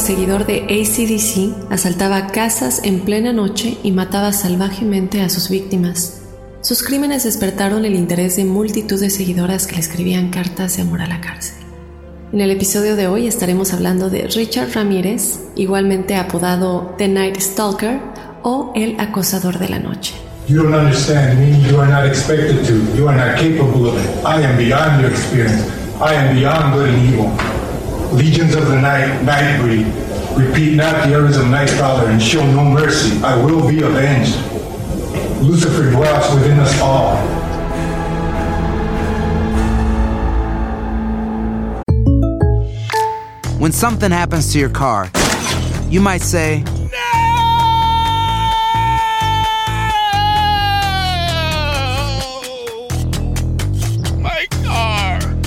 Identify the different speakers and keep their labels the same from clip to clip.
Speaker 1: Seguidor de ACDC, asaltaba casas en plena noche y mataba salvajemente a sus víctimas. Sus crímenes despertaron el interés de multitud de seguidoras que le escribían cartas de amor a la cárcel. En el episodio de hoy estaremos hablando de Richard Ramírez, igualmente apodado The Night Stalker o el acosador de la noche.
Speaker 2: You don't understand me. You are not expected to. You are not capable of it. I am beyond your experience. I am beyond good and evil. Legions of the night, night breed. Repeat not the errors of Nightcrawler and show no mercy. I will be avenged. Lucifer dwells within us all.
Speaker 3: When something happens to your car, you might say,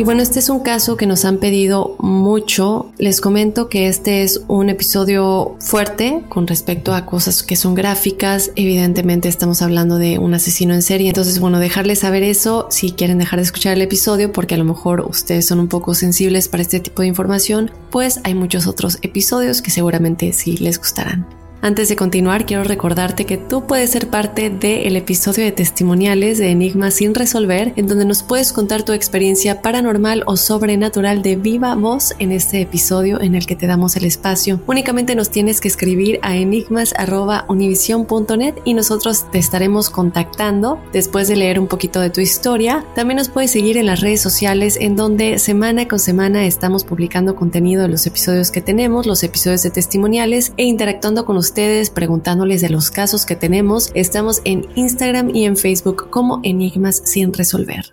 Speaker 1: Y bueno, este es un caso que nos han pedido mucho. Les comento que este es un episodio fuerte con respecto a cosas que son gráficas. Evidentemente estamos hablando de un asesino en serie. Entonces, bueno, dejarles saber eso si quieren dejar de escuchar el episodio porque a lo mejor ustedes son un poco sensibles para este tipo de información, pues hay muchos otros episodios que seguramente sí les gustarán. Antes de continuar, quiero recordarte que tú puedes ser parte del episodio de testimoniales de Enigmas sin resolver, en donde nos puedes contar tu experiencia paranormal o sobrenatural de viva voz en este episodio en el que te damos el espacio. Únicamente nos tienes que escribir a enigmas.univision.net y nosotros te estaremos contactando después de leer un poquito de tu historia. También nos puedes seguir en las redes sociales en donde semana con semana estamos publicando contenido de los episodios que tenemos, los episodios de testimoniales e interactuando con ustedes ustedes preguntándoles de los casos que tenemos. Estamos en Instagram y en Facebook como Enigmas sin resolver.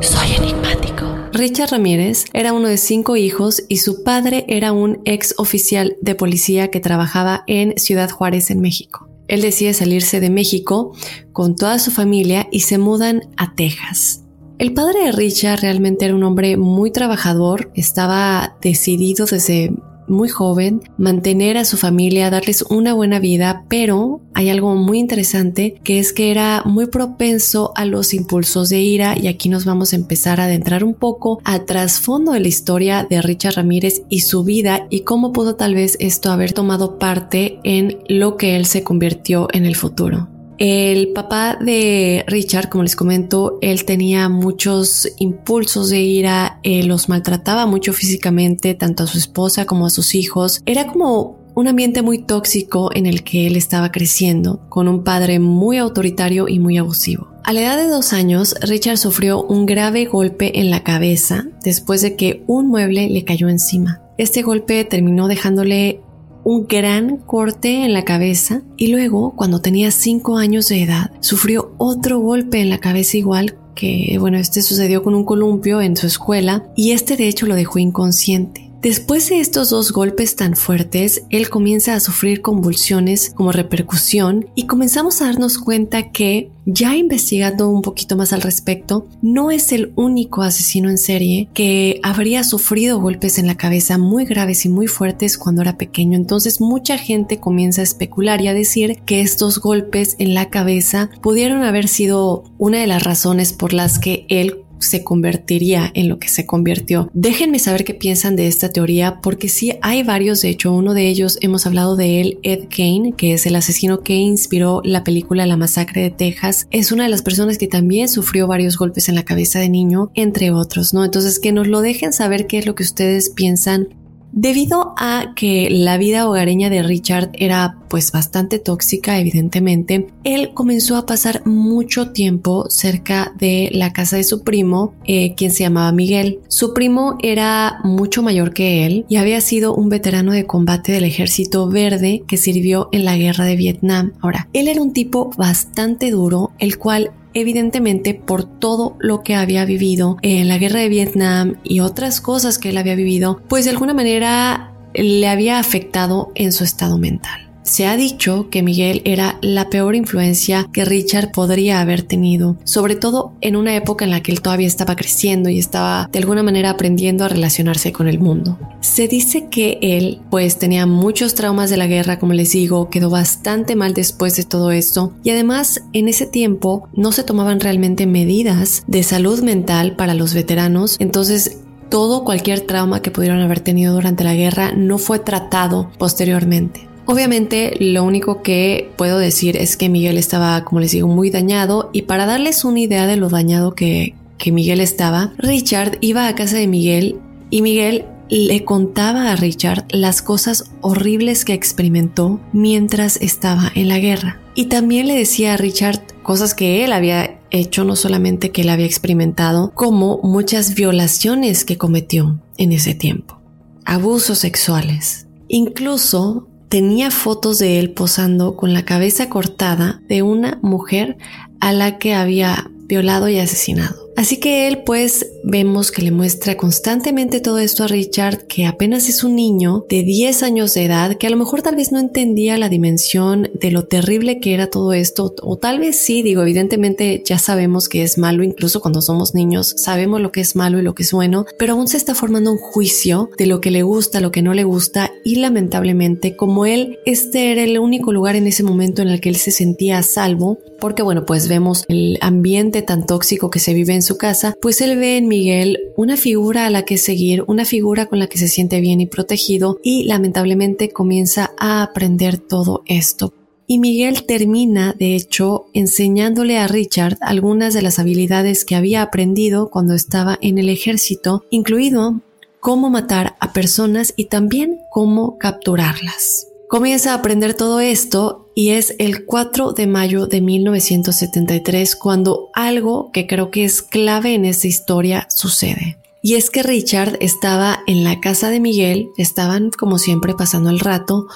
Speaker 1: Soy enigmático. Richard Ramírez era uno de cinco hijos y su padre era un ex oficial de policía que trabajaba en Ciudad Juárez, en México. Él decide salirse de México con toda su familia y se mudan a Texas. El padre de Richard realmente era un hombre muy trabajador, estaba decidido desde muy joven mantener a su familia, darles una buena vida, pero hay algo muy interesante que es que era muy propenso a los impulsos de ira y aquí nos vamos a empezar a adentrar un poco al trasfondo de la historia de Richard Ramírez y su vida y cómo pudo tal vez esto haber tomado parte en lo que él se convirtió en el futuro. El papá de Richard, como les comento, él tenía muchos impulsos de ira, los maltrataba mucho físicamente, tanto a su esposa como a sus hijos. Era como un ambiente muy tóxico en el que él estaba creciendo, con un padre muy autoritario y muy abusivo. A la edad de dos años, Richard sufrió un grave golpe en la cabeza después de que un mueble le cayó encima. Este golpe terminó dejándole un gran corte en la cabeza y luego, cuando tenía 5 años de edad, sufrió otro golpe en la cabeza igual que, bueno, este sucedió con un columpio en su escuela y este de hecho lo dejó inconsciente. Después de estos dos golpes tan fuertes, él comienza a sufrir convulsiones como repercusión y comenzamos a darnos cuenta que, ya investigando un poquito más al respecto, no es el único asesino en serie que habría sufrido golpes en la cabeza muy graves y muy fuertes cuando era pequeño. Entonces mucha gente comienza a especular y a decir que estos golpes en la cabeza pudieron haber sido una de las razones por las que él se convertiría en lo que se convirtió. Déjenme saber qué piensan de esta teoría porque sí hay varios, de hecho uno de ellos hemos hablado de él, Ed Kane, que es el asesino que inspiró la película La masacre de Texas, es una de las personas que también sufrió varios golpes en la cabeza de niño, entre otros, ¿no? Entonces que nos lo dejen saber qué es lo que ustedes piensan Debido a que la vida hogareña de Richard era pues bastante tóxica, evidentemente, él comenzó a pasar mucho tiempo cerca de la casa de su primo, eh, quien se llamaba Miguel. Su primo era mucho mayor que él y había sido un veterano de combate del ejército verde que sirvió en la guerra de Vietnam. Ahora, él era un tipo bastante duro, el cual evidentemente por todo lo que había vivido en la guerra de Vietnam y otras cosas que él había vivido, pues de alguna manera le había afectado en su estado mental. Se ha dicho que Miguel era la peor influencia que Richard podría haber tenido, sobre todo en una época en la que él todavía estaba creciendo y estaba de alguna manera aprendiendo a relacionarse con el mundo. Se dice que él pues tenía muchos traumas de la guerra, como les digo, quedó bastante mal después de todo esto y además en ese tiempo no se tomaban realmente medidas de salud mental para los veteranos, entonces todo cualquier trauma que pudieron haber tenido durante la guerra no fue tratado posteriormente. Obviamente lo único que puedo decir es que Miguel estaba, como les digo, muy dañado y para darles una idea de lo dañado que, que Miguel estaba, Richard iba a casa de Miguel y Miguel le contaba a Richard las cosas horribles que experimentó mientras estaba en la guerra. Y también le decía a Richard cosas que él había hecho, no solamente que él había experimentado, como muchas violaciones que cometió en ese tiempo, abusos sexuales. Incluso tenía fotos de él posando con la cabeza cortada de una mujer a la que había violado y asesinado. Así que él pues vemos que le muestra constantemente todo esto a Richard, que apenas es un niño de 10 años de edad, que a lo mejor tal vez no entendía la dimensión de lo terrible que era todo esto, o tal vez sí, digo, evidentemente ya sabemos que es malo, incluso cuando somos niños, sabemos lo que es malo y lo que es bueno, pero aún se está formando un juicio de lo que le gusta, lo que no le gusta, y lamentablemente como él, este era el único lugar en ese momento en el que él se sentía a salvo, porque bueno, pues vemos el ambiente tan tóxico que se vive en su casa, pues él ve en Miguel una figura a la que seguir, una figura con la que se siente bien y protegido y lamentablemente comienza a aprender todo esto. Y Miguel termina, de hecho, enseñándole a Richard algunas de las habilidades que había aprendido cuando estaba en el ejército, incluido cómo matar a personas y también cómo capturarlas. Comienza a aprender todo esto y es el 4 de mayo de 1973 cuando algo que creo que es clave en esta historia sucede. Y es que Richard estaba en la casa de Miguel, estaban como siempre pasando el rato,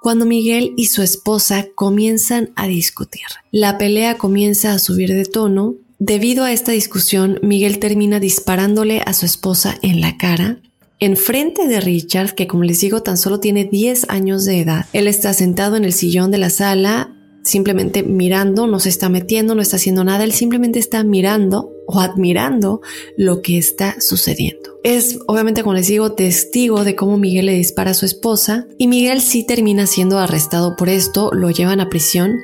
Speaker 1: cuando Miguel y su esposa comienzan a discutir. La pelea comienza a subir de tono. Debido a esta discusión, Miguel termina disparándole a su esposa en la cara Enfrente de Richard, que como les digo tan solo tiene 10 años de edad, él está sentado en el sillón de la sala, simplemente mirando, no se está metiendo, no está haciendo nada, él simplemente está mirando o admirando lo que está sucediendo. Es obviamente, como les digo, testigo de cómo Miguel le dispara a su esposa y Miguel sí termina siendo arrestado por esto, lo llevan a prisión,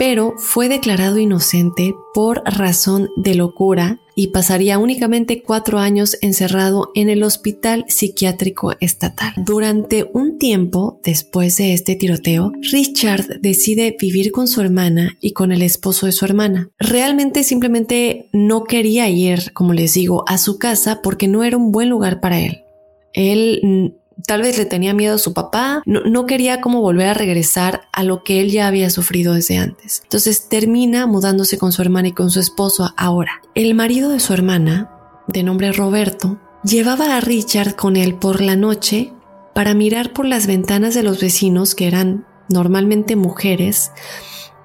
Speaker 1: pero fue declarado inocente por razón de locura y pasaría únicamente cuatro años encerrado en el Hospital Psiquiátrico Estatal. Durante un tiempo después de este tiroteo, Richard decide vivir con su hermana y con el esposo de su hermana. Realmente simplemente no quería ir, como les digo, a su casa porque no era un buen lugar para él. Él Tal vez le tenía miedo a su papá, no, quería como volver a regresar a lo que él ya había sufrido desde antes. Entonces termina mudándose con su hermana y con su esposo ahora. El marido de su hermana, de nombre Roberto, llevaba a Richard con él por la noche para mirar por las ventanas de los vecinos que eran normalmente mujeres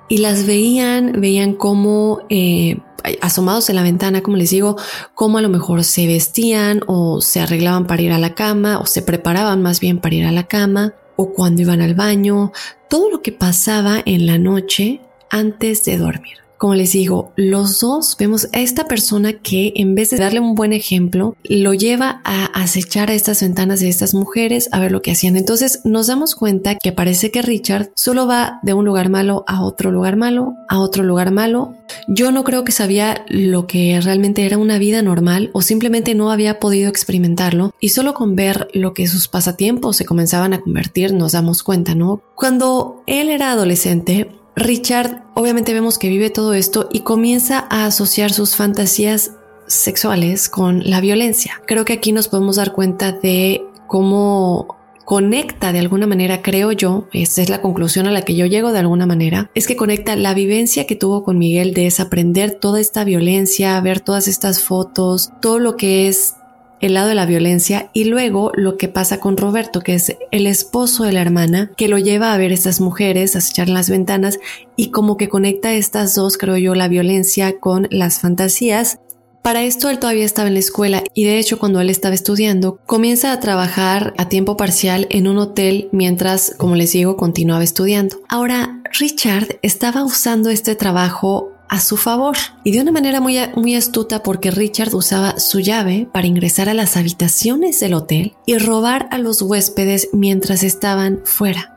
Speaker 1: y las veían, veían cómo eh, asomados en la ventana, como les digo, cómo a lo mejor se vestían o se arreglaban para ir a la cama o se preparaban más bien para ir a la cama o cuando iban al baño, todo lo que pasaba en la noche antes de dormir. Como les digo, los dos vemos a esta persona que en vez de darle un buen ejemplo, lo lleva a acechar a estas ventanas de estas mujeres a ver lo que hacían. Entonces nos damos cuenta que parece que Richard solo va de un lugar malo a otro lugar malo, a otro lugar malo. Yo no creo que sabía lo que realmente era una vida normal o simplemente no había podido experimentarlo y solo con ver lo que sus pasatiempos se comenzaban a convertir nos damos cuenta, ¿no? Cuando él era adolescente, Richard obviamente vemos que vive todo esto y comienza a asociar sus fantasías sexuales con la violencia. Creo que aquí nos podemos dar cuenta de cómo conecta de alguna manera, creo yo, esta es la conclusión a la que yo llego de alguna manera, es que conecta la vivencia que tuvo con Miguel de desaprender toda esta violencia, ver todas estas fotos, todo lo que es el lado de la violencia y luego lo que pasa con Roberto, que es el esposo de la hermana, que lo lleva a ver estas mujeres, a echar las ventanas y como que conecta estas dos, creo yo, la violencia con las fantasías. Para esto él todavía estaba en la escuela y de hecho cuando él estaba estudiando comienza a trabajar a tiempo parcial en un hotel mientras, como les digo, continuaba estudiando. Ahora, Richard estaba usando este trabajo a su favor y de una manera muy, muy astuta porque Richard usaba su llave para ingresar a las habitaciones del hotel y robar a los huéspedes mientras estaban fuera.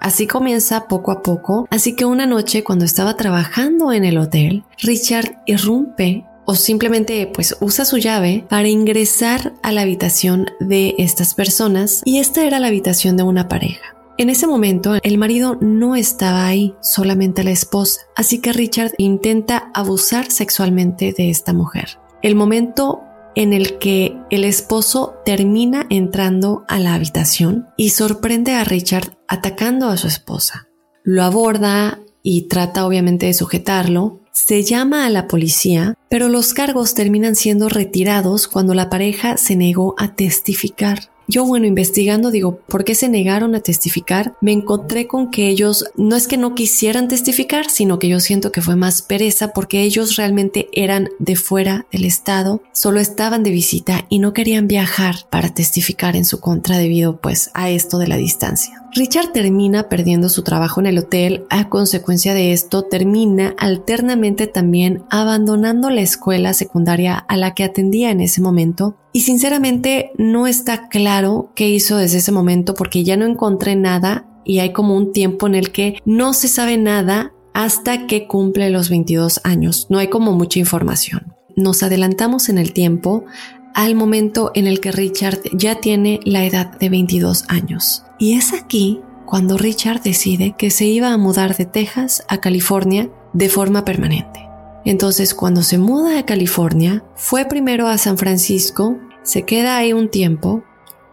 Speaker 1: Así comienza poco a poco, así que una noche cuando estaba trabajando en el hotel, Richard irrumpe o simplemente pues usa su llave para ingresar a la habitación de estas personas y esta era la habitación de una pareja. En ese momento, el marido no estaba ahí, solamente la esposa, así que Richard intenta abusar sexualmente de esta mujer. El momento en el que el esposo termina entrando a la habitación y sorprende a Richard atacando a su esposa. Lo aborda y trata obviamente de sujetarlo. Se llama a la policía, pero los cargos terminan siendo retirados cuando la pareja se negó a testificar. Yo, bueno, investigando, digo, ¿por qué se negaron a testificar? Me encontré con que ellos no es que no quisieran testificar, sino que yo siento que fue más pereza porque ellos realmente eran de fuera del estado, solo estaban de visita y no querían viajar para testificar en su contra debido pues a esto de la distancia. Richard termina perdiendo su trabajo en el hotel, a consecuencia de esto termina alternamente también abandonando la escuela secundaria a la que atendía en ese momento y sinceramente no está claro qué hizo desde ese momento porque ya no encontré nada y hay como un tiempo en el que no se sabe nada hasta que cumple los 22 años. No hay como mucha información. nos adelantamos en el tiempo al momento en el que Richard ya tiene la edad de 22 años. Y es aquí cuando Richard decide que se iba a mudar de Texas a California de forma permanente. Entonces, cuando se muda a California, fue primero a San Francisco, se queda ahí un tiempo,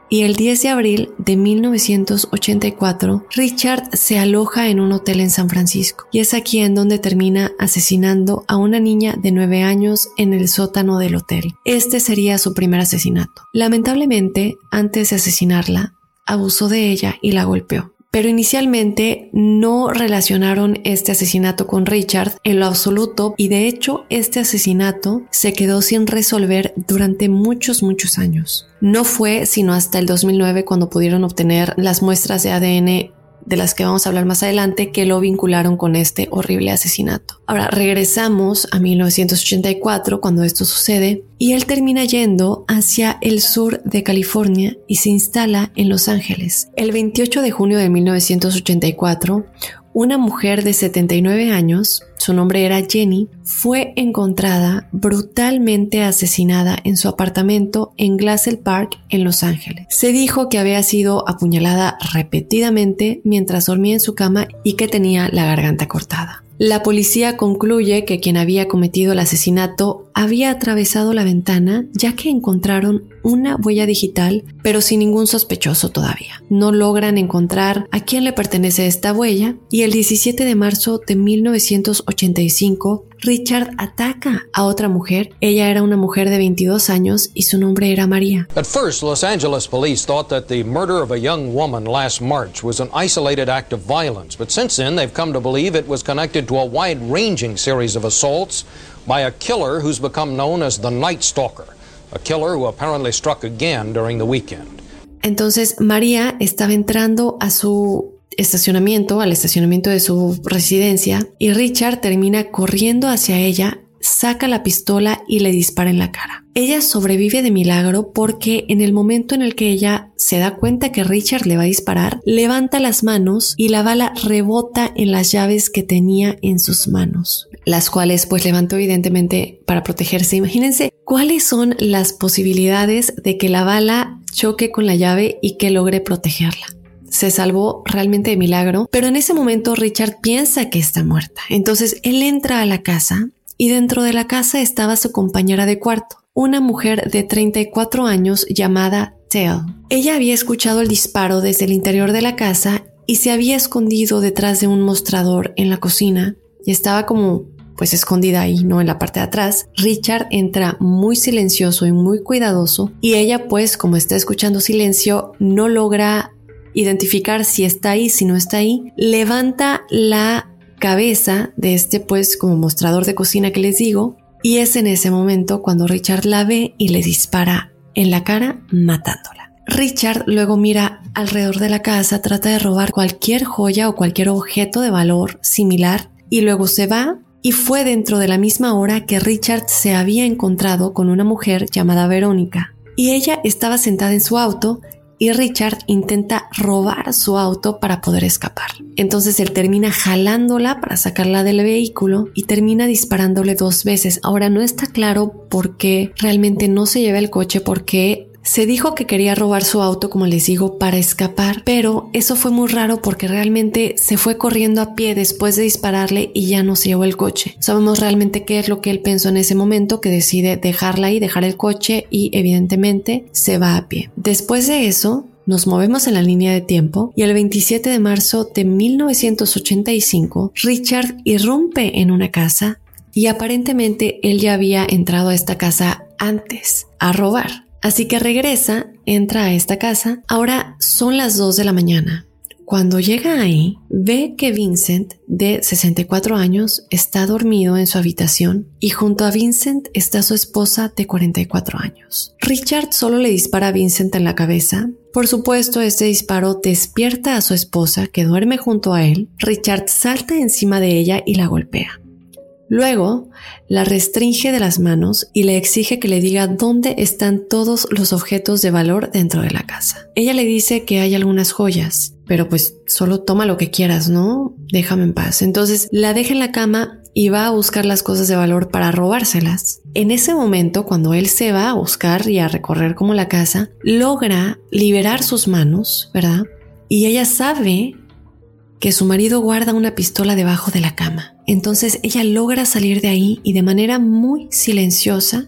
Speaker 1: y el 10 de abril de 1984, Richard se aloja en un hotel en San Francisco y es aquí en donde termina asesinando a una niña de 9 años en el sótano del hotel. Este sería su primer asesinato. Lamentablemente, antes de asesinarla, abusó de ella y la golpeó pero inicialmente no relacionaron este asesinato con Richard en lo absoluto y de hecho este asesinato se quedó sin resolver durante muchos, muchos años. No fue sino hasta el 2009 cuando pudieron obtener las muestras de ADN de las que vamos a hablar más adelante, que lo vincularon con este horrible asesinato. Ahora regresamos a 1984 cuando esto sucede y él termina yendo hacia el sur de California y se instala en Los Ángeles. El 28 de junio de 1984, una mujer de 79 años, su nombre era Jenny, fue encontrada brutalmente asesinada en su apartamento en Glassell Park, en Los Ángeles. Se dijo que había sido apuñalada repetidamente mientras dormía en su cama y que tenía la garganta cortada. La policía concluye que quien había cometido el asesinato había atravesado la ventana ya que encontraron una huella digital pero sin ningún sospechoso todavía. No logran encontrar a quién le pertenece esta huella y el 17 de marzo de 1985 Richard ataca a otra mujer. Ella era una mujer de 22 años y su nombre era María.
Speaker 4: At first, Los Angeles police thought that the murder of a young woman last March was an isolated act of violence, but since then they've come to believe it was connected to a wide-ranging series of assaults by a killer who's become known as the Night Stalker, a killer who apparently struck again during the weekend.
Speaker 1: Entonces María estaba entrando a su estacionamiento, al estacionamiento de su residencia, y Richard termina corriendo hacia ella, saca la pistola y le dispara en la cara. Ella sobrevive de milagro porque en el momento en el que ella se da cuenta que Richard le va a disparar, levanta las manos y la bala rebota en las llaves que tenía en sus manos, las cuales pues levantó evidentemente para protegerse. Imagínense cuáles son las posibilidades de que la bala choque con la llave y que logre protegerla se salvó realmente de milagro, pero en ese momento Richard piensa que está muerta. Entonces él entra a la casa y dentro de la casa estaba su compañera de cuarto, una mujer de 34 años llamada Tell. Ella había escuchado el disparo desde el interior de la casa y se había escondido detrás de un mostrador en la cocina y estaba como pues escondida ahí, no en la parte de atrás. Richard entra muy silencioso y muy cuidadoso y ella pues como está escuchando silencio no logra identificar si está ahí, si no está ahí, levanta la cabeza de este pues como mostrador de cocina que les digo y es en ese momento cuando Richard la ve y le dispara en la cara matándola. Richard luego mira alrededor de la casa, trata de robar cualquier joya o cualquier objeto de valor similar y luego se va y fue dentro de la misma hora que Richard se había encontrado con una mujer llamada Verónica y ella estaba sentada en su auto y Richard intenta robar su auto para poder escapar. Entonces él termina jalándola para sacarla del vehículo y termina disparándole dos veces. Ahora no está claro por qué realmente no se lleva el coche porque se dijo que quería robar su auto, como les digo, para escapar, pero eso fue muy raro porque realmente se fue corriendo a pie después de dispararle y ya no se llevó el coche. Sabemos realmente qué es lo que él pensó en ese momento, que decide dejarla ahí, dejar el coche y evidentemente se va a pie. Después de eso, nos movemos en la línea de tiempo y el 27 de marzo de 1985, Richard irrumpe en una casa y aparentemente él ya había entrado a esta casa antes a robar. Así que regresa, entra a esta casa. Ahora son las 2 de la mañana. Cuando llega ahí, ve que Vincent, de 64 años, está dormido en su habitación y junto a Vincent está su esposa de 44 años. Richard solo le dispara a Vincent en la cabeza. Por supuesto, este disparo despierta a su esposa que duerme junto a él. Richard salta encima de ella y la golpea. Luego, la restringe de las manos y le exige que le diga dónde están todos los objetos de valor dentro de la casa. Ella le dice que hay algunas joyas, pero pues solo toma lo que quieras, ¿no? Déjame en paz. Entonces la deja en la cama y va a buscar las cosas de valor para robárselas. En ese momento, cuando él se va a buscar y a recorrer como la casa, logra liberar sus manos, ¿verdad? Y ella sabe que su marido guarda una pistola debajo de la cama. Entonces ella logra salir de ahí y de manera muy silenciosa,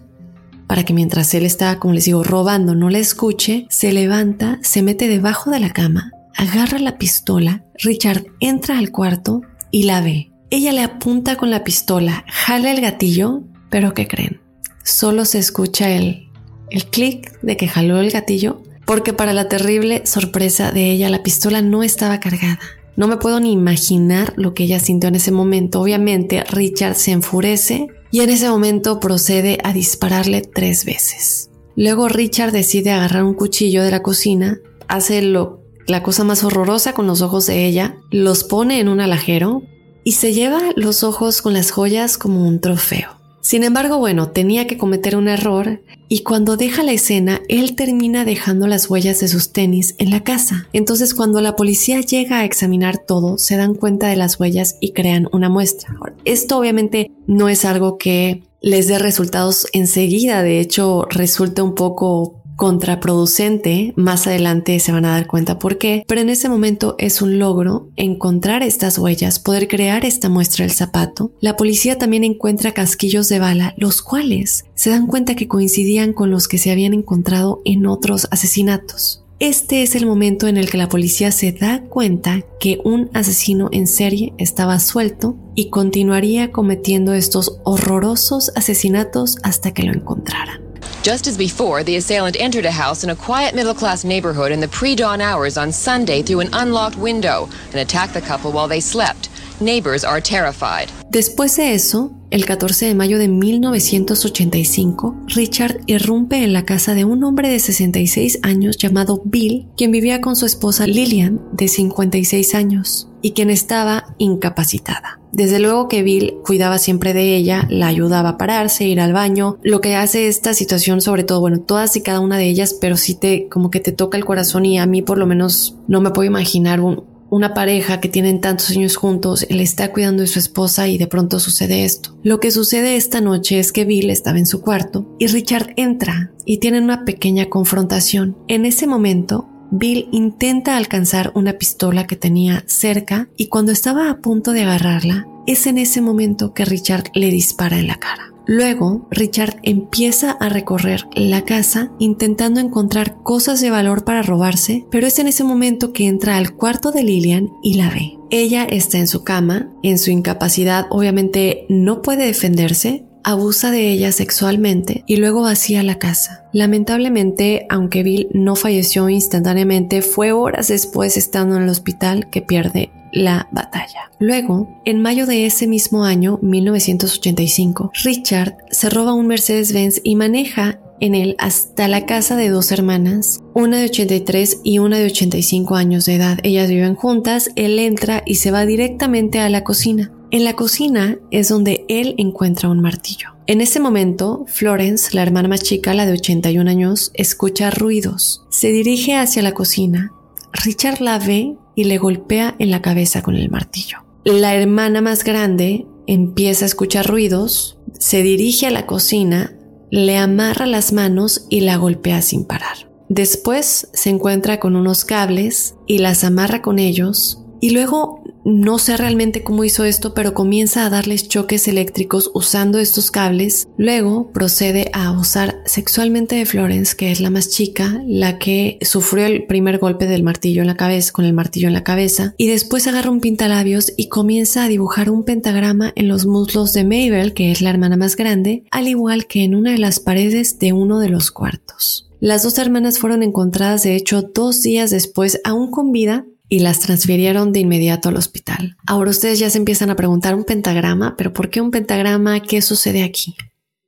Speaker 1: para que mientras él está, como les digo, robando, no la escuche, se levanta, se mete debajo de la cama, agarra la pistola, Richard entra al cuarto y la ve. Ella le apunta con la pistola, jala el gatillo, pero ¿qué creen? Solo se escucha el, el clic de que jaló el gatillo, porque para la terrible sorpresa de ella la pistola no estaba cargada. No me puedo ni imaginar lo que ella sintió en ese momento. Obviamente Richard se enfurece y en ese momento procede a dispararle tres veces. Luego Richard decide agarrar un cuchillo de la cocina, hace lo, la cosa más horrorosa con los ojos de ella, los pone en un alajero y se lleva los ojos con las joyas como un trofeo. Sin embargo, bueno, tenía que cometer un error y cuando deja la escena, él termina dejando las huellas de sus tenis en la casa. Entonces, cuando la policía llega a examinar todo, se dan cuenta de las huellas y crean una muestra. Esto obviamente no es algo que les dé resultados enseguida, de hecho resulta un poco contraproducente, más adelante se van a dar cuenta por qué, pero en ese momento es un logro encontrar estas huellas, poder crear esta muestra del zapato. La policía también encuentra casquillos de bala, los cuales se dan cuenta que coincidían con los que se habían encontrado en otros asesinatos. Este es el momento en el que la policía se da cuenta que un asesino en serie estaba suelto y continuaría cometiendo estos horrorosos asesinatos hasta que lo encontraran.
Speaker 5: Just as before, the assailant entered a house in a quiet middle class neighborhood in the pre dawn hours on Sunday through an unlocked window and attacked the couple while they slept. Neighbors are terrified.
Speaker 1: Después de eso, el 14 de mayo de 1985, Richard irrumpe en la casa de un hombre de 66 años llamado Bill, quien vivía con su esposa Lillian, de 56 años, y quien estaba incapacitada. Desde luego que Bill cuidaba siempre de ella, la ayudaba a pararse, ir al baño. Lo que hace esta situación, sobre todo, bueno, todas y cada una de ellas, pero sí te, como que te toca el corazón y a mí por lo menos no me puedo imaginar un, una pareja que tienen tantos años juntos, él está cuidando de su esposa y de pronto sucede esto. Lo que sucede esta noche es que Bill estaba en su cuarto y Richard entra y tienen una pequeña confrontación. En ese momento, Bill intenta alcanzar una pistola que tenía cerca y cuando estaba a punto de agarrarla, es en ese momento que Richard le dispara en la cara. Luego, Richard empieza a recorrer la casa intentando encontrar cosas de valor para robarse, pero es en ese momento que entra al cuarto de Lillian y la ve. Ella está en su cama, en su incapacidad obviamente no puede defenderse, abusa de ella sexualmente y luego vacía la casa. Lamentablemente, aunque Bill no falleció instantáneamente, fue horas después estando en el hospital que pierde la batalla. Luego, en mayo de ese mismo año, 1985, Richard se roba un Mercedes-Benz y maneja en él hasta la casa de dos hermanas, una de 83 y una de 85 años de edad. Ellas viven juntas, él entra y se va directamente a la cocina. En la cocina es donde él encuentra un martillo. En ese momento, Florence, la hermana más chica, la de 81 años, escucha ruidos. Se dirige hacia la cocina. Richard la ve y le golpea en la cabeza con el martillo. La hermana más grande empieza a escuchar ruidos, se dirige a la cocina, le amarra las manos y la golpea sin parar. Después se encuentra con unos cables y las amarra con ellos y luego no sé realmente cómo hizo esto, pero comienza a darles choques eléctricos usando estos cables. Luego procede a abusar sexualmente de Florence, que es la más chica, la que sufrió el primer golpe del martillo en la cabeza, con el martillo en la cabeza, y después agarra un pintalabios y comienza a dibujar un pentagrama en los muslos de Mabel, que es la hermana más grande, al igual que en una de las paredes de uno de los cuartos. Las dos hermanas fueron encontradas de hecho dos días después aún con vida y las transfirieron de inmediato al hospital. Ahora ustedes ya se empiezan a preguntar un pentagrama, pero ¿por qué un pentagrama? ¿Qué sucede aquí?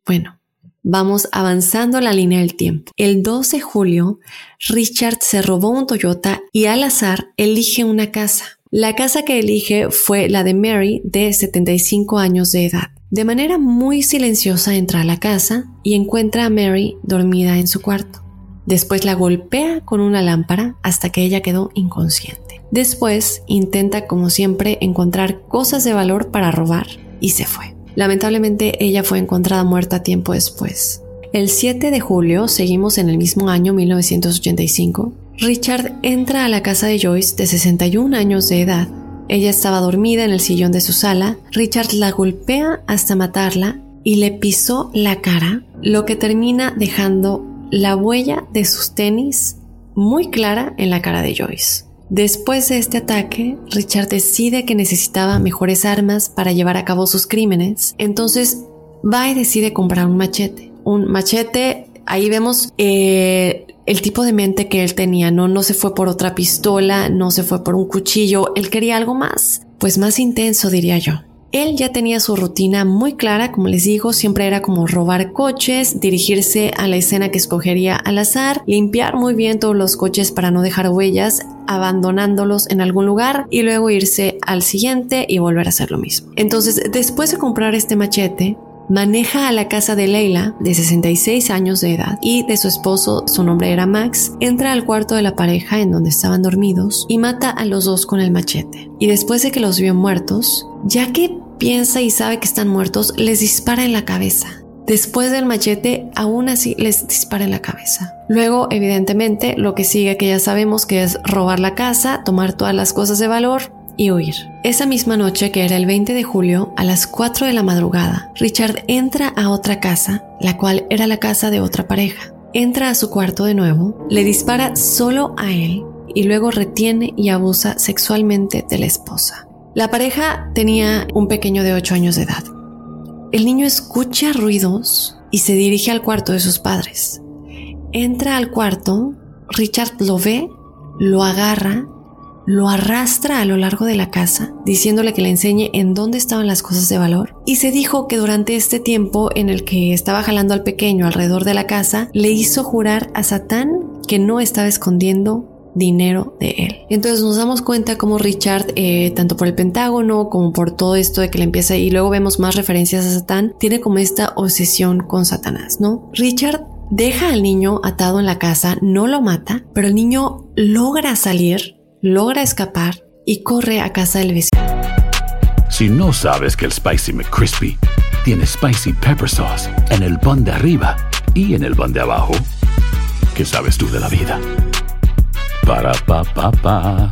Speaker 1: Bueno, vamos avanzando la línea del tiempo. El 12 de julio, Richard se robó un Toyota y al azar elige una casa. La casa que elige fue la de Mary, de 75 años de edad. De manera muy silenciosa entra a la casa y encuentra a Mary dormida en su cuarto. Después la golpea con una lámpara hasta que ella quedó inconsciente. Después intenta, como siempre, encontrar cosas de valor para robar y se fue. Lamentablemente ella fue encontrada muerta tiempo después. El 7 de julio, seguimos en el mismo año 1985, Richard entra a la casa de Joyce de 61 años de edad. Ella estaba dormida en el sillón de su sala, Richard la golpea hasta matarla y le pisó la cara, lo que termina dejando la huella de sus tenis muy clara en la cara de Joyce. Después de este ataque, Richard decide que necesitaba mejores armas para llevar a cabo sus crímenes, entonces va y decide comprar un machete. Un machete, ahí vemos eh, el tipo de mente que él tenía, ¿no? No se fue por otra pistola, no se fue por un cuchillo, él quería algo más, pues más intenso diría yo. Él ya tenía su rutina muy clara, como les digo, siempre era como robar coches, dirigirse a la escena que escogería al azar, limpiar muy bien todos los coches para no dejar huellas, abandonándolos en algún lugar y luego irse al siguiente y volver a hacer lo mismo. Entonces, después de comprar este machete, maneja a la casa de Leila, de 66 años de edad, y de su esposo, su nombre era Max, entra al cuarto de la pareja en donde estaban dormidos y mata a los dos con el machete. Y después de que los vio muertos, ya que piensa y sabe que están muertos, les dispara en la cabeza. Después del machete, aún así les dispara en la cabeza. Luego, evidentemente, lo que sigue que ya sabemos que es robar la casa, tomar todas las cosas de valor y huir. Esa misma noche, que era el 20 de julio, a las 4 de la madrugada, Richard entra a otra casa, la cual era la casa de otra pareja. Entra a su cuarto de nuevo, le dispara solo a él y luego retiene y abusa sexualmente de la esposa. La pareja tenía un pequeño de 8 años de edad. El niño escucha ruidos y se dirige al cuarto de sus padres. Entra al cuarto, Richard lo ve, lo agarra, lo arrastra a lo largo de la casa, diciéndole que le enseñe en dónde estaban las cosas de valor, y se dijo que durante este tiempo en el que estaba jalando al pequeño alrededor de la casa, le hizo jurar a Satán que no estaba escondiendo dinero de él. Entonces nos damos cuenta como Richard, eh, tanto por el Pentágono como por todo esto de que le empieza y luego vemos más referencias a Satán, tiene como esta obsesión con Satanás, ¿no? Richard deja al niño atado en la casa, no lo mata, pero el niño logra salir, logra escapar y corre a casa del vecino.
Speaker 6: Si no sabes que el Spicy McCrispy tiene Spicy Pepper Sauce en el pan de arriba y en el pan de abajo, ¿qué sabes tú de la vida? Para pa pa pa.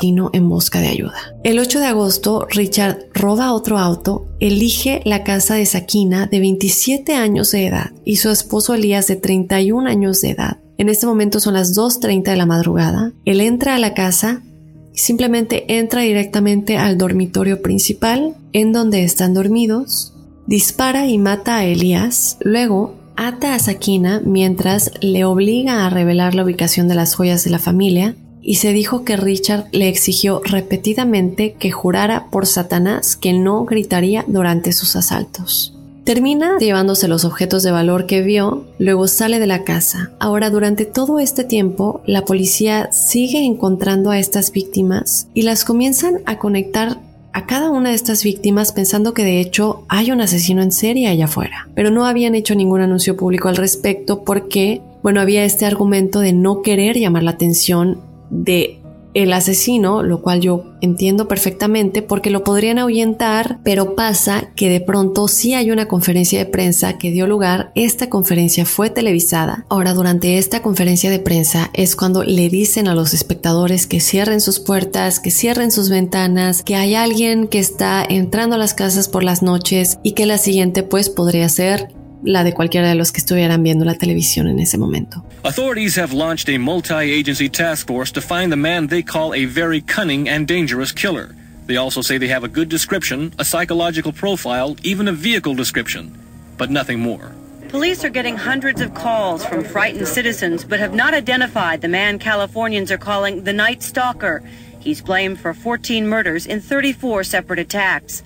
Speaker 1: En de ayuda. El 8 de agosto, Richard roba otro auto, elige la casa de Sakina de 27 años de edad y su esposo Elías de 31 años de edad. En este momento son las 2.30 de la madrugada. Él entra a la casa y simplemente entra directamente al dormitorio principal en donde están dormidos, dispara y mata a Elías, luego ata a Sakina mientras le obliga a revelar la ubicación de las joyas de la familia y se dijo que Richard le exigió repetidamente que jurara por Satanás que no gritaría durante sus asaltos. Termina llevándose los objetos de valor que vio, luego sale de la casa. Ahora, durante todo este tiempo, la policía sigue encontrando a estas víctimas y las comienzan a conectar a cada una de estas víctimas pensando que de hecho hay un asesino en serie allá afuera. Pero no habían hecho ningún anuncio público al respecto porque, bueno, había este argumento de no querer llamar la atención de el asesino, lo cual yo entiendo perfectamente porque lo podrían ahuyentar, pero pasa que de pronto sí hay una conferencia de prensa que dio lugar, esta conferencia fue televisada. Ahora, durante esta conferencia de prensa es cuando le dicen a los espectadores que cierren sus puertas, que cierren sus ventanas, que hay alguien que está entrando a las casas por las noches y que la siguiente pues podría ser la de cualquiera de los que estuvieran viendo la televisión en ese momento.
Speaker 7: Authorities have launched a multi-agency task force to find the man they call a very cunning and dangerous killer. They also say they have a good description, a psychological profile, even a vehicle description, but nothing more.
Speaker 8: Police are getting hundreds of calls from frightened citizens, but have not identified the man Californians are calling the Night Stalker. He's blamed for 14 murders in 34 separate attacks.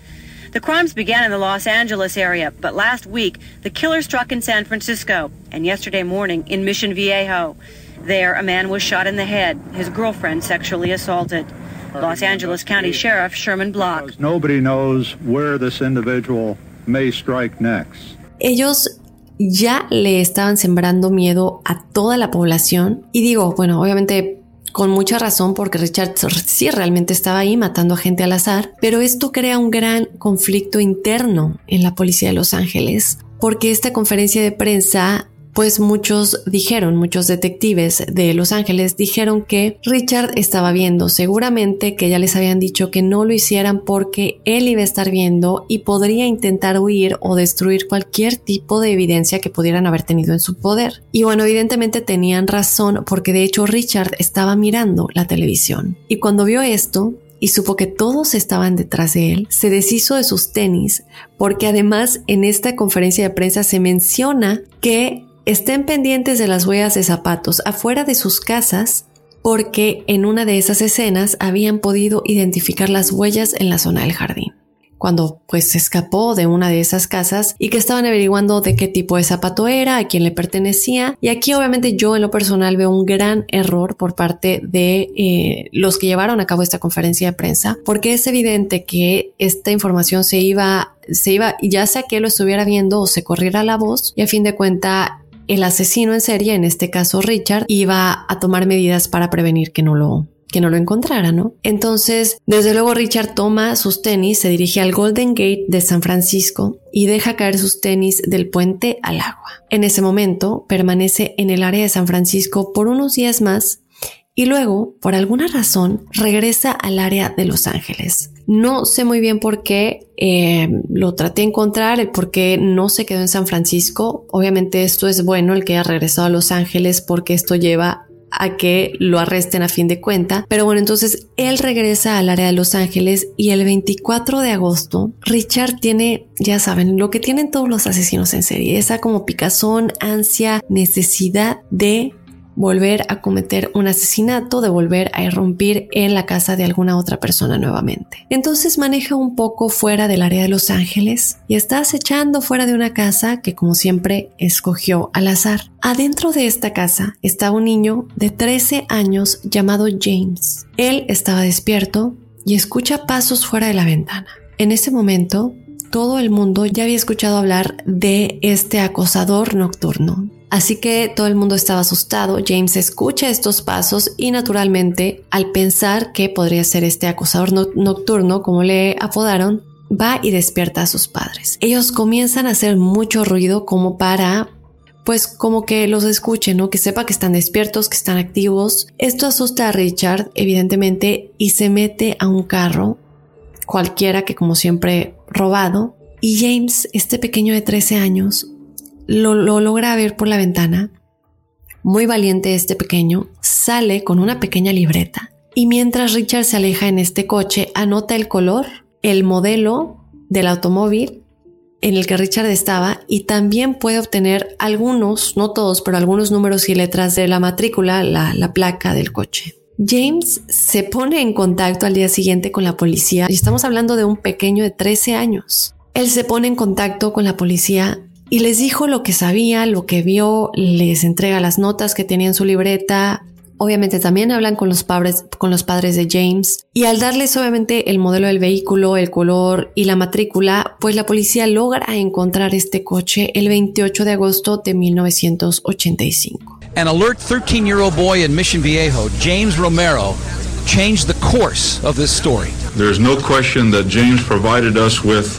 Speaker 8: The crimes began in the Los Angeles area, but last week the killer struck in San Francisco and yesterday morning in Mission Viejo. There, a man was shot in the head, his girlfriend sexually assaulted. Los Angeles County Sheriff Sherman Block.
Speaker 9: Nobody knows where this individual may strike next.
Speaker 1: Ellos ya le estaban sembrando miedo a toda la población y digo, bueno, obviamente con mucha razón porque Richard sí realmente estaba ahí matando a gente al azar, pero esto crea un gran conflicto interno en la policía de Los Ángeles porque esta conferencia de prensa pues muchos dijeron, muchos detectives de Los Ángeles dijeron que Richard estaba viendo, seguramente que ya les habían dicho que no lo hicieran porque él iba a estar viendo y podría intentar huir o destruir cualquier tipo de evidencia que pudieran haber tenido en su poder. Y bueno, evidentemente tenían razón porque de hecho Richard estaba mirando la televisión y cuando vio esto, y supo que todos estaban detrás de él, se deshizo de sus tenis, porque además en esta conferencia de prensa se menciona que Estén pendientes de las huellas de zapatos afuera de sus casas porque en una de esas escenas habían podido identificar las huellas en la zona del jardín. Cuando pues se escapó de una de esas casas y que estaban averiguando de qué tipo de zapato era, a quién le pertenecía. Y aquí obviamente yo en lo personal veo un gran error por parte de eh, los que llevaron a cabo esta conferencia de prensa, porque es evidente que esta información se iba, se iba, ya sea que lo estuviera viendo o se corriera la voz y a fin de cuenta el asesino en serie, en este caso Richard, iba a tomar medidas para prevenir que no lo que no lo encontrara, ¿no? Entonces, desde luego Richard toma sus tenis, se dirige al Golden Gate de San Francisco y deja caer sus tenis del puente al agua. En ese momento, permanece en el área de San Francisco por unos días más y luego, por alguna razón, regresa al área de Los Ángeles. No sé muy bien por qué eh, lo traté de encontrar, el por qué no se quedó en San Francisco. Obviamente esto es bueno, el que haya regresado a Los Ángeles, porque esto lleva a que lo arresten a fin de cuenta. Pero bueno, entonces él regresa al área de Los Ángeles y el 24 de agosto Richard tiene, ya saben, lo que tienen todos los asesinos en serie, esa como picazón, ansia, necesidad de volver a cometer un asesinato, de volver a irrumpir en la casa de alguna otra persona nuevamente. Entonces maneja un poco fuera del área de Los Ángeles y está acechando fuera de una casa que como siempre escogió al azar. Adentro de esta casa está un niño de 13 años llamado James. Él estaba despierto y escucha pasos fuera de la ventana. En ese momento, todo el mundo ya había escuchado hablar de este acosador nocturno, Así que todo el mundo estaba asustado. James escucha estos pasos y naturalmente, al pensar que podría ser este acosador nocturno, como le apodaron, va y despierta a sus padres. Ellos comienzan a hacer mucho ruido como para pues como que los escuchen, ¿no? Que sepa que están despiertos, que están activos. Esto asusta a Richard, evidentemente, y se mete a un carro, cualquiera que como siempre robado. Y James, este pequeño de 13 años, lo, logra ver por la ventana. Muy valiente este pequeño, sale con una pequeña libreta y mientras Richard se aleja en este coche, anota el color, el modelo del automóvil en el que Richard estaba y también puede obtener algunos, no todos, pero algunos números y letras de la matrícula, la, la placa del coche. James se pone en contacto al día siguiente con la policía y estamos hablando de un pequeño de 13 años. Él se pone en contacto con la policía y les dijo lo que sabía, lo que vio, les entrega las notas que tenía en su libreta. Obviamente también hablan con los padres, con los padres de James y al darles obviamente el modelo del vehículo, el color y la matrícula, pues la policía logra encontrar este coche el 28 de agosto de 1985.
Speaker 10: An alert 13-year-old boy in Mission Viejo, James Romero, changed the course of this story.
Speaker 11: There's no question that James provided us with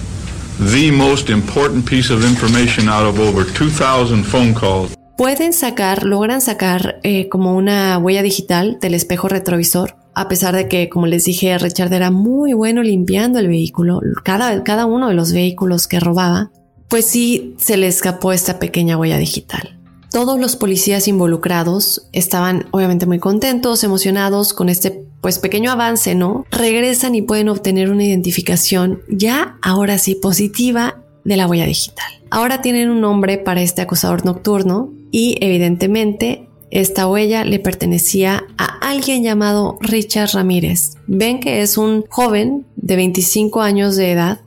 Speaker 11: the most important piece of information out of over 2,000 phone calls.
Speaker 1: Pueden sacar, logran sacar eh, como una huella digital del espejo retrovisor, a pesar de que, como les dije, Richard era muy bueno limpiando el vehículo, cada, cada uno de los vehículos que robaba, pues sí se le escapó esta pequeña huella digital. Todos los policías involucrados estaban obviamente muy contentos, emocionados con este pues pequeño avance, ¿no? Regresan y pueden obtener una identificación ya ahora sí positiva de la huella digital. Ahora tienen un nombre para este acosador nocturno y evidentemente esta huella le pertenecía a alguien llamado Richard Ramírez. Ven que es un joven de 25 años de edad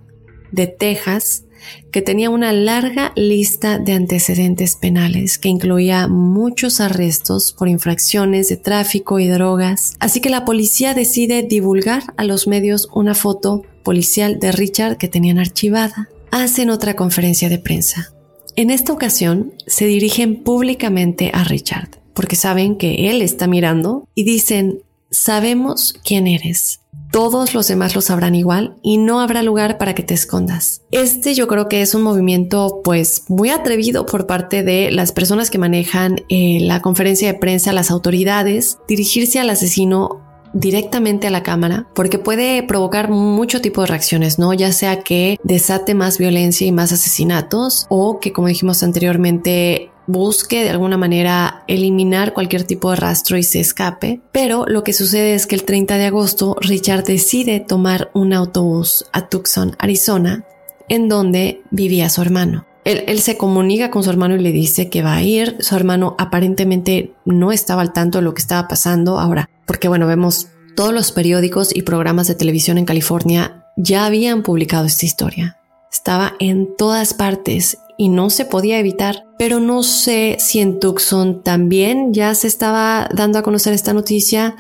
Speaker 1: de Texas que tenía una larga lista de antecedentes penales que incluía muchos arrestos por infracciones de tráfico y drogas. Así que la policía decide divulgar a los medios una foto policial de Richard que tenían archivada. Hacen otra conferencia de prensa. En esta ocasión se dirigen públicamente a Richard porque saben que él está mirando y dicen, sabemos quién eres todos los demás lo sabrán igual y no habrá lugar para que te escondas. Este yo creo que es un movimiento pues muy atrevido por parte de las personas que manejan eh, la conferencia de prensa, las autoridades, dirigirse al asesino directamente a la cámara porque puede provocar mucho tipo de reacciones, ¿no? Ya sea que desate más violencia y más asesinatos o que como dijimos anteriormente busque de alguna manera eliminar cualquier tipo de rastro y se escape. Pero lo que sucede es que el 30 de agosto Richard decide tomar un autobús a Tucson, Arizona, en donde vivía su hermano. Él, se comunica con su hermano y le dice que va a ir. Su hermano aparentemente no estaba al tanto de lo que estaba pasando ahora, porque bueno, vemos todos los periódicos y programas de televisión en California ya habían publicado esta historia. Estaba en todas partes y no se podía evitar. Pero no sé si en Tucson también ya se estaba dando a conocer esta noticia,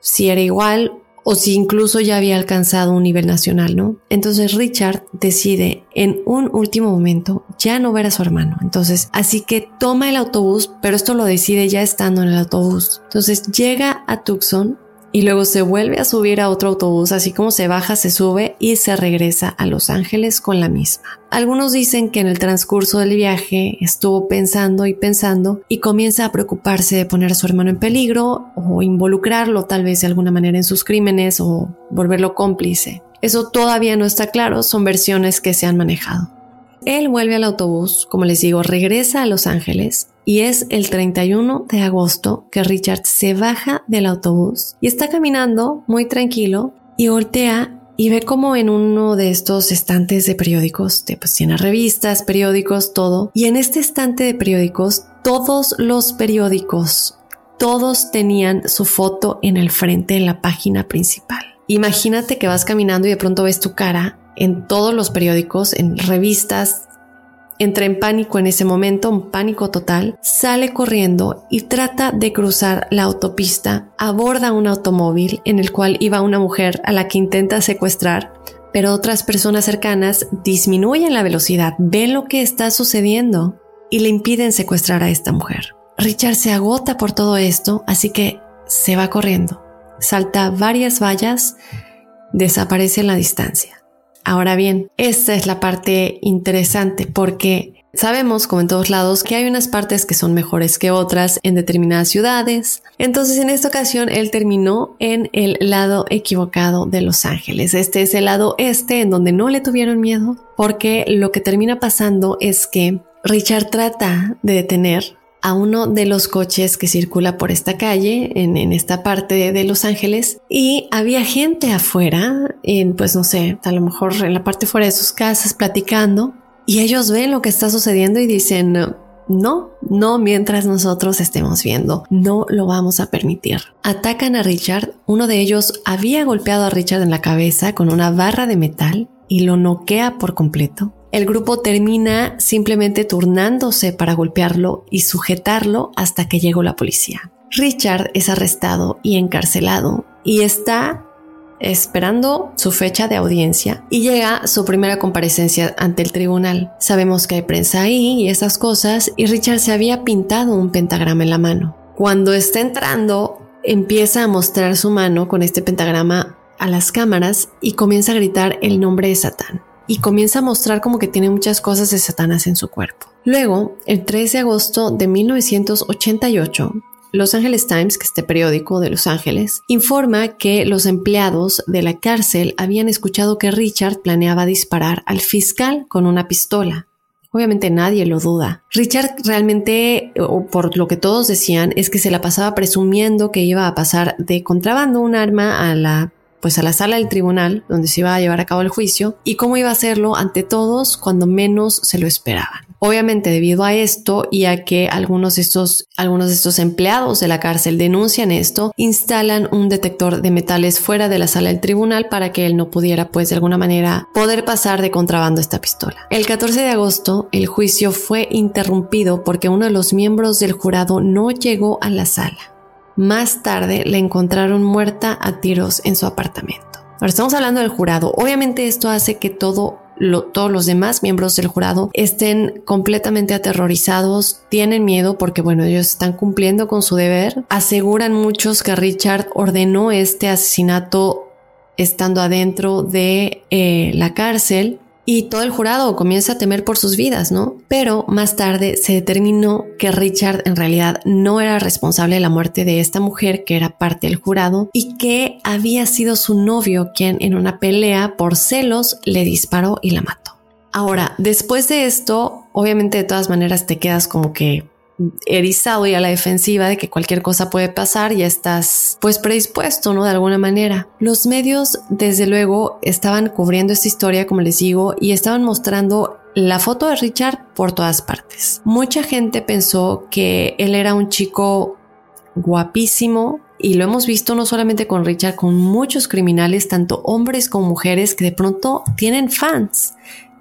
Speaker 1: si era igual o si incluso ya había alcanzado un nivel nacional, ¿no? Entonces Richard decide en un último momento ya no ver a su hermano. Entonces, así que toma el autobús, pero esto lo decide ya estando en el autobús. Entonces llega a Tucson y luego se vuelve a subir a otro autobús, así como se baja, se sube y se regresa a Los Ángeles con la misma. Algunos dicen que en el transcurso del viaje estuvo pensando y pensando y comienza a preocuparse de poner a su hermano en peligro o involucrarlo tal vez de alguna manera en sus crímenes o volverlo cómplice. Eso todavía no está claro, son versiones que se han manejado. Él vuelve al autobús, como les digo, regresa a Los Ángeles y es el 31 de agosto que Richard se baja del autobús y está caminando muy tranquilo y voltea y ve como en uno de estos estantes de periódicos, de pues tiene revistas, periódicos, todo. Y en este estante de periódicos, todos los periódicos, todos tenían su foto en el frente en la página principal. Imagínate que vas caminando y de pronto ves tu cara en todos los periódicos, en revistas. Entra en pánico en ese momento, un pánico total, sale corriendo y trata de cruzar la autopista, aborda un automóvil en el cual iba una mujer a la que intenta secuestrar, pero otras personas cercanas disminuyen la velocidad, ven lo que está sucediendo y le impiden secuestrar a esta mujer. Richard se agota por todo esto, así que se va corriendo, salta varias vallas, desaparece en la distancia. Ahora bien, esta es la parte interesante porque sabemos, como en todos lados, que hay unas partes que son mejores que otras en determinadas ciudades. Entonces, en esta ocasión, él terminó en el lado equivocado de Los Ángeles. Este es el lado este, en donde no le tuvieron miedo, porque lo que termina pasando es que Richard trata de detener a uno de los coches que circula por esta calle, en, esta parte de, Los Ángeles, y había gente afuera, en, pues no sé, a lo mejor en la parte fuera de sus casas platicando, y ellos ven lo que está sucediendo y dicen, no, no mientras nosotros estemos viendo, no lo vamos a permitir. Atacan a Richard, uno de ellos había golpeado a Richard en la cabeza con una barra de metal y lo noquea por completo. El grupo termina simplemente turnándose para golpearlo y sujetarlo hasta que llegó la policía. Richard es arrestado y encarcelado y está esperando su fecha de audiencia y llega su primera comparecencia ante el tribunal. Sabemos que hay prensa ahí y esas cosas y Richard se había pintado un pentagrama en la mano. Cuando está entrando empieza a mostrar su mano con este pentagrama a las cámaras y comienza a gritar el nombre de Satán. Y comienza a mostrar como que tiene muchas cosas de Satanás en su cuerpo. Luego, el 3 de agosto de 1988, Los Angeles Times, que es este periódico de Los Ángeles, informa que los empleados de la cárcel habían escuchado que Richard planeaba disparar al fiscal con una pistola. Obviamente nadie lo duda. Richard realmente, o por lo que todos decían, es que se la pasaba presumiendo que iba a pasar de contrabando un arma a la pues a la sala del tribunal donde se iba a llevar a cabo el juicio y cómo iba a hacerlo ante todos cuando menos se lo esperaban. Obviamente debido a esto y a que algunos de estos, algunos de estos empleados de la cárcel denuncian esto, instalan un detector de metales fuera de la sala del tribunal para que él no pudiera pues de alguna manera poder pasar de contrabando esta pistola. El 14 de agosto el juicio fue interrumpido porque uno de los miembros del jurado no llegó a la sala. Más tarde la encontraron muerta a tiros en su apartamento. Ahora estamos hablando del jurado. Obviamente esto hace que todo todos los demás miembros del jurado estén completamente aterrorizados, tienen miedo porque, bueno, ellos están cumpliendo con su deber. Aseguran muchos que Richard ordenó este asesinato estando adentro de eh, la cárcel y todo el jurado comienza a temer por sus vidas, ¿no? Pero más tarde se determinó que Richard en realidad no era responsable de la muerte de esta mujer que era parte del jurado y que había sido su novio quien en una pelea por celos le disparó y la mató. Ahora, después de esto, obviamente de todas maneras te quedas como que erizado y a la defensiva de que cualquier cosa puede pasar, ya estás pues predispuesto, ¿no? De alguna manera. Los medios, desde luego, estaban cubriendo esta historia, como les digo, y estaban mostrando la foto de Richard por todas partes. Mucha gente pensó que él era un chico guapísimo, y lo hemos visto no solamente con Richard, con muchos criminales, tanto hombres como mujeres, que de pronto tienen fans,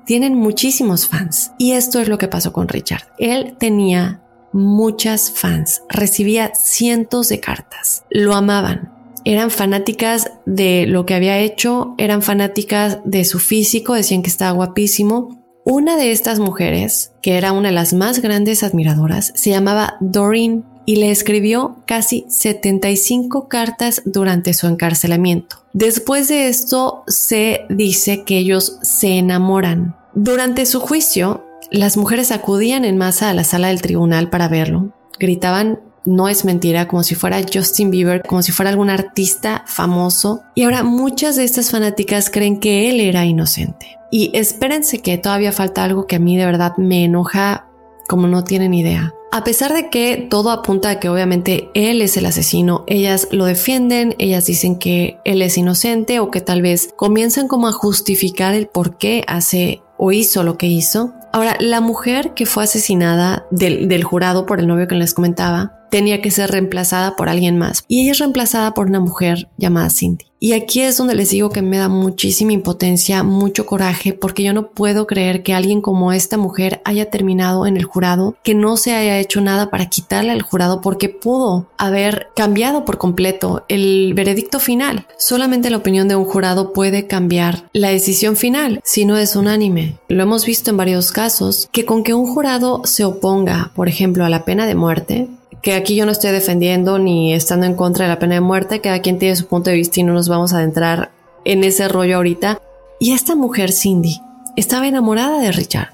Speaker 1: tienen muchísimos fans. Y esto es lo que pasó con Richard. Él tenía muchas fans, recibía cientos de cartas, lo amaban. Eran fanáticas de lo que había hecho, eran fanáticas de su físico, decían que estaba guapísimo. Una de estas mujeres, que era una de las más grandes admiradoras, se llamaba Doreen y le escribió casi 75 cartas durante su encarcelamiento. Después de esto se dice que ellos se enamoran. Durante su juicio, las mujeres acudían en masa a la sala del tribunal para verlo. Gritaban no es mentira, como si fuera Justin Bieber, como si fuera algún artista famoso. Y ahora muchas de estas fanáticas creen que él era inocente. Y espérense que todavía falta algo que a mí de verdad me enoja como no tienen idea. A pesar de que todo apunta a que obviamente él es el asesino, ellas lo defienden, ellas dicen que él es inocente o que tal vez comienzan como a justificar el por qué hace o hizo lo que hizo. Ahora, la mujer que fue asesinada del, jurado por el novio que les comentaba tenía que ser reemplazada por alguien más y ella es reemplazada por una mujer llamada Cindy. Y aquí es donde les digo que me da muchísima impotencia, mucho coraje, porque yo no puedo creer que alguien como esta mujer haya terminado en el jurado, que no se haya hecho nada para quitarle al jurado, porque pudo haber cambiado por completo el veredicto final. Solamente la opinión de un jurado puede cambiar la decisión final, si no es unánime. Lo hemos visto en varios casos, que con que un jurado se oponga, por ejemplo, a la pena de muerte, que aquí yo no estoy defendiendo ni estando en contra de la pena de muerte, cada quien tiene su punto de vista y no nos vamos a adentrar en ese rollo ahorita. Y esta mujer, Cindy, estaba enamorada de Richard.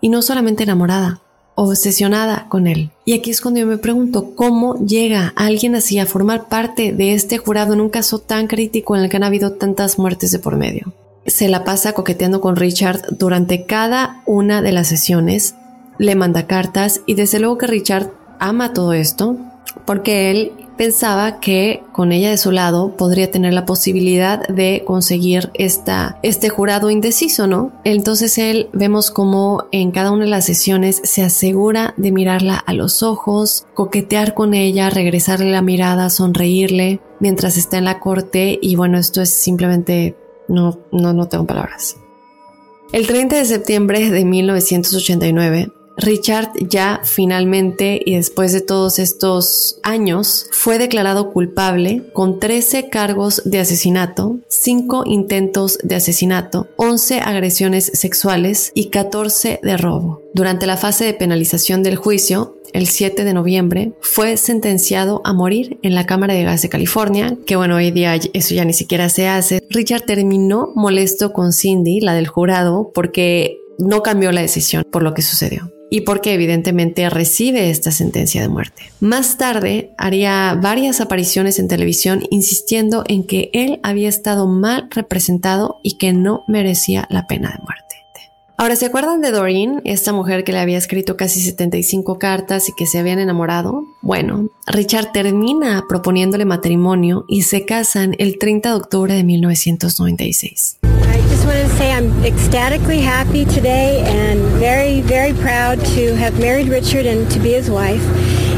Speaker 1: Y no solamente enamorada, obsesionada con él. Y aquí es cuando yo me pregunto cómo llega alguien así a formar parte de este jurado en un caso tan crítico en el que han habido tantas muertes de por medio. Se la pasa coqueteando con Richard durante cada una de las sesiones, le manda cartas y desde luego que Richard ama todo esto porque él pensaba que con ella de su lado podría tener la posibilidad de conseguir esta, este jurado indeciso, ¿no? Entonces él vemos como en cada una de las sesiones se asegura de mirarla a los ojos, coquetear con ella, regresarle la mirada, sonreírle mientras está en la corte y bueno, esto es simplemente no, no, no tengo palabras. El 30 de septiembre de 1989, Richard ya finalmente y después de todos estos años fue declarado culpable con 13 cargos de asesinato, 5 intentos de asesinato, 11 agresiones sexuales y 14 de robo. Durante la fase de penalización del juicio, el 7 de noviembre, fue sentenciado a morir en la Cámara de Gas de California, que bueno, hoy día eso ya ni siquiera se hace. Richard terminó molesto con Cindy, la del jurado, porque no cambió la decisión por lo que sucedió y porque evidentemente recibe esta sentencia de muerte. Más tarde haría varias apariciones en televisión insistiendo en que él había estado mal representado y que no merecía la pena de muerte. Ahora, ¿se acuerdan de Doreen, esta mujer que le había escrito casi 75 cartas y que se habían enamorado? Bueno, Richard termina proponiéndole matrimonio y se casan el 30 de octubre de 1996.
Speaker 12: Want to say I'm ecstatically happy today and very, very proud to have married Richard and to be his wife.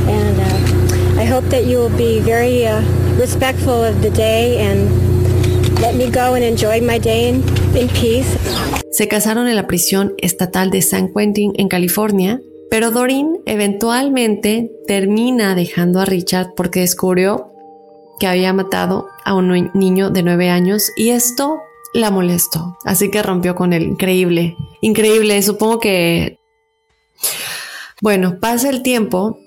Speaker 12: And uh, I hope that you will be very uh, respectful of the day and let me go and enjoy my day in, in peace.
Speaker 1: Se casaron en la prisión estatal de San Quentin en California, pero Doreen eventualmente termina dejando a Richard porque descubrió que había matado a un niño de 9 años y esto la molestó, así que rompió con él. Increíble, increíble. Supongo que... Bueno, pasa el tiempo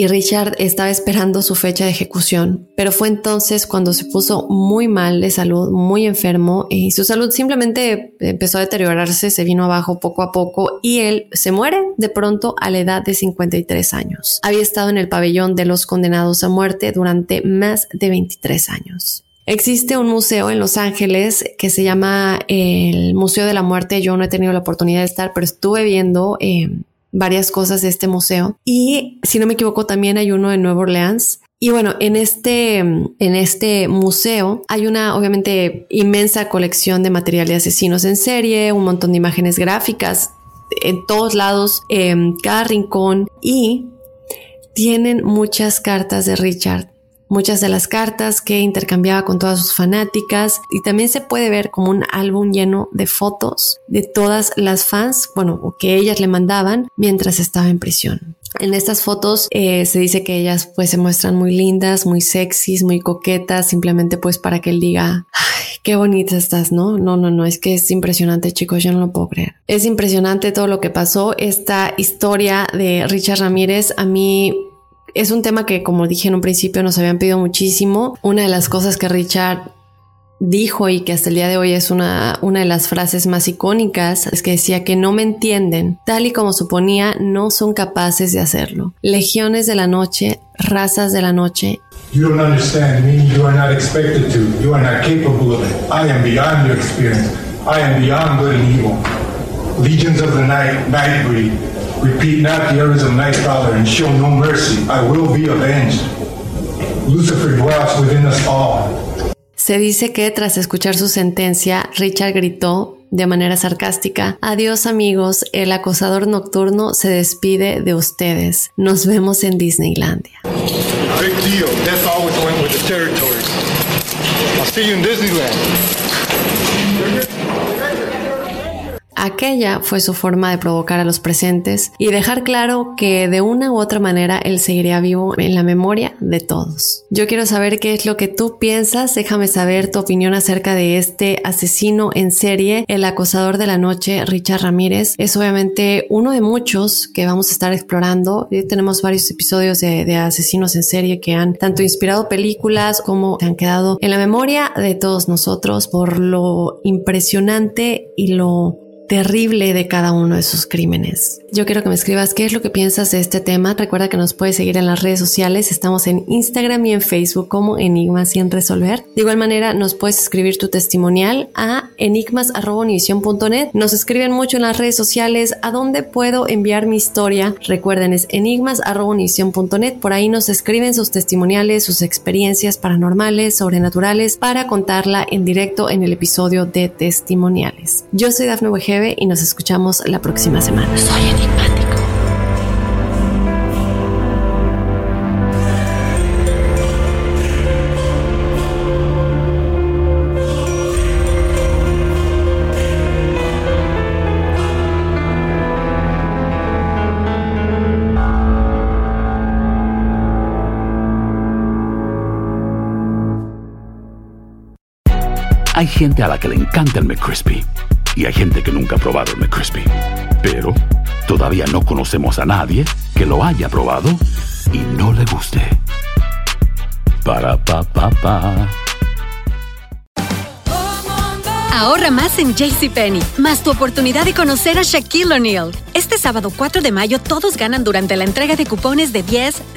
Speaker 1: y Richard estaba esperando su fecha de ejecución, pero fue entonces cuando se puso muy mal de salud, muy enfermo y su salud simplemente empezó a deteriorarse, se vino abajo poco a poco y él se muere de pronto a la edad de 53 años. Había estado en el pabellón de los condenados a muerte durante más de 23 años. Existe un museo en Los Ángeles que se llama el Museo de la Muerte. Yo no he tenido la oportunidad de estar, pero estuve viendo eh, varias cosas de este museo. Y si no me equivoco, también hay uno en Nueva Orleans. Y bueno, en este, en este museo hay una obviamente inmensa colección de material de asesinos en serie, un montón de imágenes gráficas en todos lados, en cada rincón y tienen muchas cartas de Richard muchas de las cartas que intercambiaba con todas sus fanáticas y también se puede ver como un álbum lleno de fotos de todas las fans, bueno, que ellas le mandaban mientras estaba en prisión. En estas fotos eh, se dice que ellas pues se muestran muy lindas, muy sexys, muy coquetas, simplemente pues para que él diga, Ay, qué bonita estás, ¿no? No, no, no, es que es impresionante chicos, yo no lo puedo creer. Es impresionante todo lo que pasó. Esta historia de Richard Ramírez a mí es un tema que, como dije en un principio, nos habían pedido muchísimo. Una de las cosas que Richard dijo y que hasta el día de hoy es una, una de las frases más icónicas, es que decía que no me entienden, tal y como suponía, no son capaces de hacerlo. Legiones de la noche, razas de la noche.
Speaker 2: You don't understand me, you are not expected to, you are not capable of it. I am beyond your experience. I am beyond good and evil. Legions of the night, night breed. Repeat not the errors of Nightcrawler and show no mercy. I will be avenged. Lucifer dwells within us all.
Speaker 1: Se dice que tras escuchar su sentencia, Richard gritó de manera sarcástica, Adiós amigos, el acosador nocturno se despide de ustedes. Nos vemos en Disneylandia.
Speaker 2: Big deal. That's always went with the territories. I'll see you in Disneyland.
Speaker 1: Aquella fue su forma de provocar a los presentes y dejar claro que de una u otra manera él seguiría vivo en la memoria de todos. Yo quiero saber qué es lo que tú piensas, déjame saber tu opinión acerca de este asesino en serie, el acosador de la noche, Richard Ramírez. Es obviamente uno de muchos que vamos a estar explorando. tenemos varios episodios de, de asesinos en serie que han tanto inspirado películas como han quedado en la memoria de todos nosotros por lo impresionante y lo terrible de cada uno de sus crímenes. Yo quiero que me escribas qué es lo que piensas de este tema. Recuerda que nos puedes seguir en las redes sociales. Estamos en Instagram y en Facebook como Enigmas sin resolver. De igual manera, nos puedes escribir tu testimonial a enigmas.univision.net. Nos escriben mucho en las redes sociales a dónde puedo enviar mi historia. Recuerden, es enigmas.univision.net. Por ahí nos escriben sus testimoniales, sus experiencias paranormales, sobrenaturales, para contarla en directo en el episodio de testimoniales. Yo soy Dafne y nos escuchamos la próxima semana. Soy enigmático.
Speaker 6: Hay gente a la que le encanta el McCrispy y hay gente que nunca ha probado el McCrispy. Pero todavía no conocemos a nadie que lo haya probado y no le guste. Para pa pa pa.
Speaker 13: Ahorra más en JCPenney, más tu oportunidad de conocer a Shaquille O'Neal. Este sábado 4 de mayo todos ganan durante la entrega de cupones de 10,